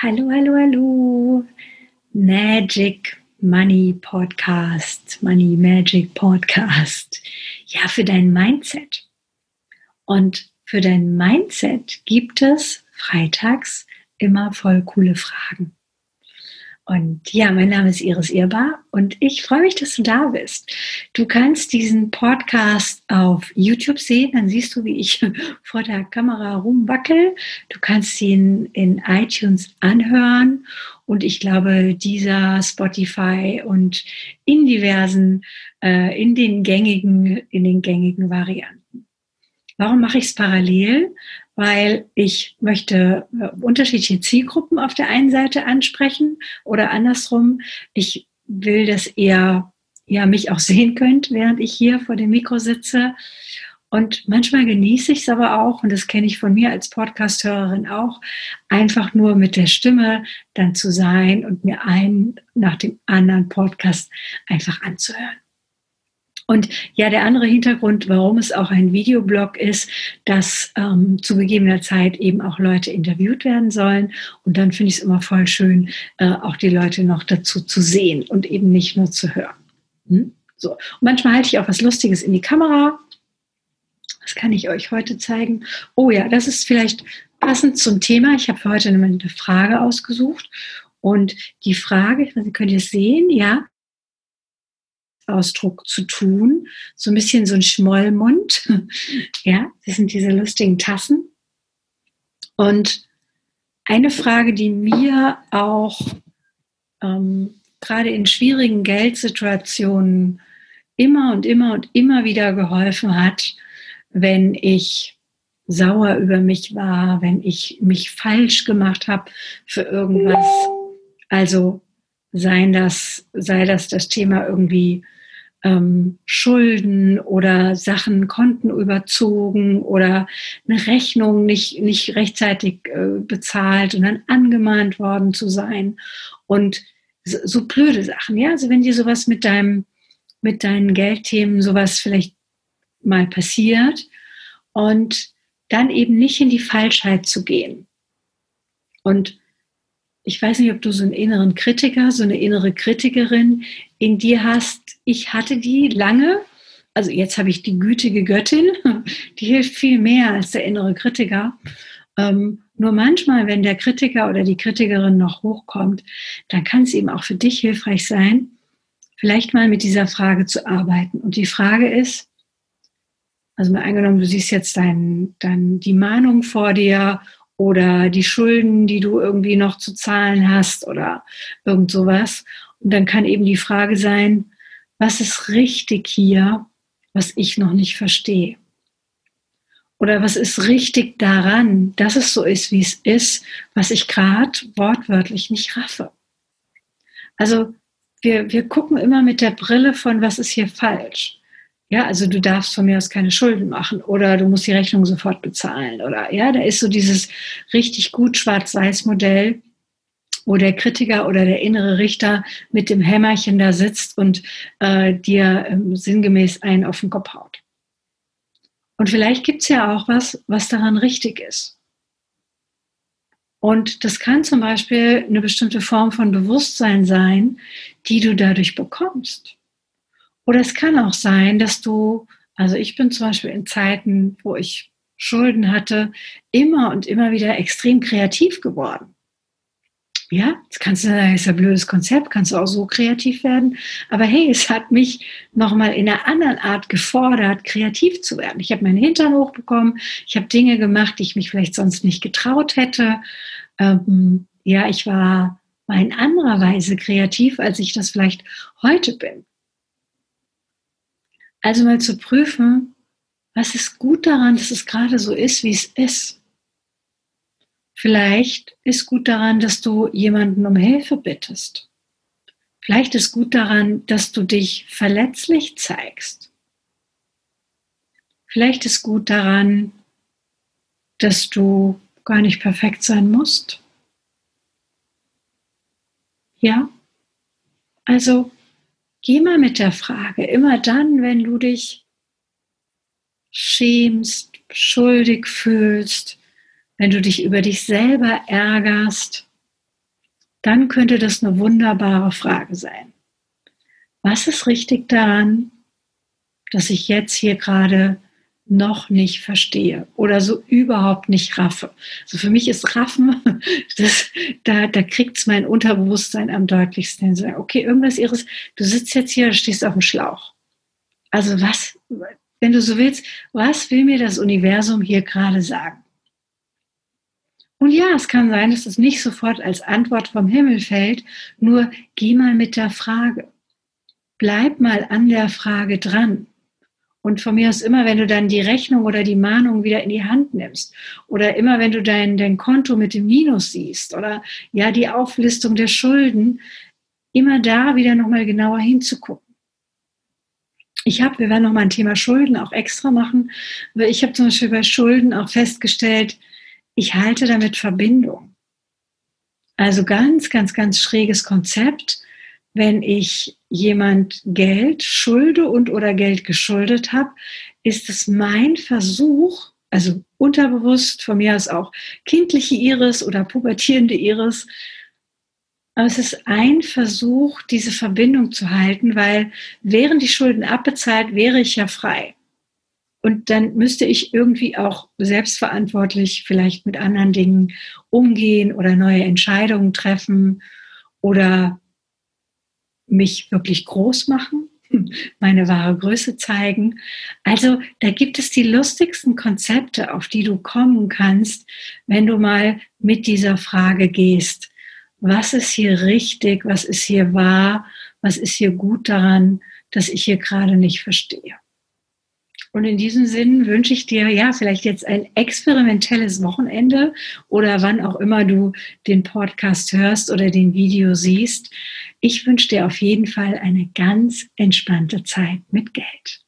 Hallo, hallo, hallo. Magic Money Podcast, Money Magic Podcast. Ja, für dein Mindset. Und für dein Mindset gibt es freitags immer voll coole Fragen. Und ja, mein Name ist Iris Irbar und ich freue mich, dass du da bist. Du kannst diesen Podcast auf YouTube sehen, dann siehst du, wie ich vor der Kamera rumwackel. Du kannst ihn in iTunes anhören und ich glaube, dieser Spotify und in diversen, äh, in den gängigen, in den gängigen Varianten. Warum mache ich es parallel? weil ich möchte äh, unterschiedliche Zielgruppen auf der einen Seite ansprechen oder andersrum, ich will, dass ihr ja mich auch sehen könnt, während ich hier vor dem Mikro sitze. Und manchmal genieße ich es aber auch, und das kenne ich von mir als Podcast-Hörerin auch, einfach nur mit der Stimme dann zu sein und mir einen nach dem anderen Podcast einfach anzuhören. Und ja, der andere Hintergrund, warum es auch ein Videoblog ist, dass ähm, zu gegebener Zeit eben auch Leute interviewt werden sollen. Und dann finde ich es immer voll schön, äh, auch die Leute noch dazu zu sehen und eben nicht nur zu hören. Hm? So. Und manchmal halte ich auch was Lustiges in die Kamera. Das kann ich euch heute zeigen. Oh ja, das ist vielleicht passend zum Thema. Ich habe für heute eine Frage ausgesucht. Und die Frage, Sie könnt ihr es sehen, ja, Ausdruck zu tun. So ein bisschen so ein Schmollmund. Ja, das sind diese lustigen Tassen. Und eine Frage, die mir auch ähm, gerade in schwierigen Geldsituationen immer und immer und immer wieder geholfen hat, wenn ich sauer über mich war, wenn ich mich falsch gemacht habe für irgendwas. Also sei das, sei das das Thema irgendwie ähm, Schulden oder Sachen, Konten überzogen oder eine Rechnung nicht, nicht rechtzeitig äh, bezahlt und dann angemahnt worden zu sein. Und so, so blöde Sachen, ja. Also wenn dir sowas mit deinem, mit deinen Geldthemen sowas vielleicht mal passiert und dann eben nicht in die Falschheit zu gehen. Und ich weiß nicht, ob du so einen inneren Kritiker, so eine innere Kritikerin in dir hast. Ich hatte die lange. Also jetzt habe ich die gütige Göttin, die hilft viel mehr als der innere Kritiker. Ähm, nur manchmal, wenn der Kritiker oder die Kritikerin noch hochkommt, dann kann es eben auch für dich hilfreich sein, vielleicht mal mit dieser Frage zu arbeiten. Und die Frage ist, also mal angenommen, du siehst jetzt dein, dein, die Mahnung vor dir oder die Schulden, die du irgendwie noch zu zahlen hast oder irgend sowas. Und dann kann eben die Frage sein, was ist richtig hier, was ich noch nicht verstehe? Oder was ist richtig daran, dass es so ist, wie es ist, was ich gerade wortwörtlich nicht raffe? Also wir, wir gucken immer mit der Brille von, was ist hier falsch? Ja, also du darfst von mir aus keine Schulden machen oder du musst die Rechnung sofort bezahlen oder ja, da ist so dieses richtig gut Schwarz-Weiß-Modell, wo der Kritiker oder der innere Richter mit dem Hämmerchen da sitzt und äh, dir ähm, sinngemäß einen auf den Kopf haut. Und vielleicht gibt es ja auch was, was daran richtig ist. Und das kann zum Beispiel eine bestimmte Form von Bewusstsein sein, die du dadurch bekommst. Oder es kann auch sein, dass du, also ich bin zum Beispiel in Zeiten, wo ich Schulden hatte, immer und immer wieder extrem kreativ geworden. Ja, jetzt kannst du sagen, das ist ein blödes Konzept, kannst du auch so kreativ werden. Aber hey, es hat mich nochmal in einer anderen Art gefordert, kreativ zu werden. Ich habe meinen Hintern hochbekommen, ich habe Dinge gemacht, die ich mich vielleicht sonst nicht getraut hätte. Ähm, ja, ich war, war in anderer Weise kreativ, als ich das vielleicht heute bin. Also mal zu prüfen, was ist gut daran, dass es gerade so ist, wie es ist. Vielleicht ist gut daran, dass du jemanden um Hilfe bittest. Vielleicht ist gut daran, dass du dich verletzlich zeigst. Vielleicht ist gut daran, dass du gar nicht perfekt sein musst. Ja? Also Geh mal mit der Frage, immer dann, wenn du dich schämst, schuldig fühlst, wenn du dich über dich selber ärgerst, dann könnte das eine wunderbare Frage sein. Was ist richtig daran, dass ich jetzt hier gerade noch nicht verstehe oder so überhaupt nicht raffe. So also für mich ist Raffen, das, da, da kriegt es mein Unterbewusstsein am deutlichsten. Okay, irgendwas ihres, du sitzt jetzt hier, stehst auf dem Schlauch. Also was, wenn du so willst, was will mir das Universum hier gerade sagen? Und ja, es kann sein, dass es nicht sofort als Antwort vom Himmel fällt, nur geh mal mit der Frage. Bleib mal an der Frage dran. Und von mir aus immer, wenn du dann die Rechnung oder die Mahnung wieder in die Hand nimmst oder immer, wenn du dein, dein Konto mit dem Minus siehst oder ja, die Auflistung der Schulden, immer da wieder nochmal genauer hinzugucken. Ich habe, wir werden nochmal ein Thema Schulden auch extra machen, weil ich habe zum Beispiel bei Schulden auch festgestellt, ich halte damit Verbindung. Also ganz, ganz, ganz schräges Konzept wenn ich jemand Geld schulde und oder Geld geschuldet habe, ist es mein Versuch, also unterbewusst, von mir aus auch kindliche Iris oder pubertierende Iris, aber es ist ein Versuch, diese Verbindung zu halten, weil wären die Schulden abbezahlt, wäre ich ja frei. Und dann müsste ich irgendwie auch selbstverantwortlich vielleicht mit anderen Dingen umgehen oder neue Entscheidungen treffen oder mich wirklich groß machen, meine wahre Größe zeigen. Also da gibt es die lustigsten Konzepte, auf die du kommen kannst, wenn du mal mit dieser Frage gehst. Was ist hier richtig? Was ist hier wahr? Was ist hier gut daran, dass ich hier gerade nicht verstehe? Und in diesem Sinn wünsche ich dir ja vielleicht jetzt ein experimentelles Wochenende oder wann auch immer du den Podcast hörst oder den Video siehst. Ich wünsche dir auf jeden Fall eine ganz entspannte Zeit mit Geld.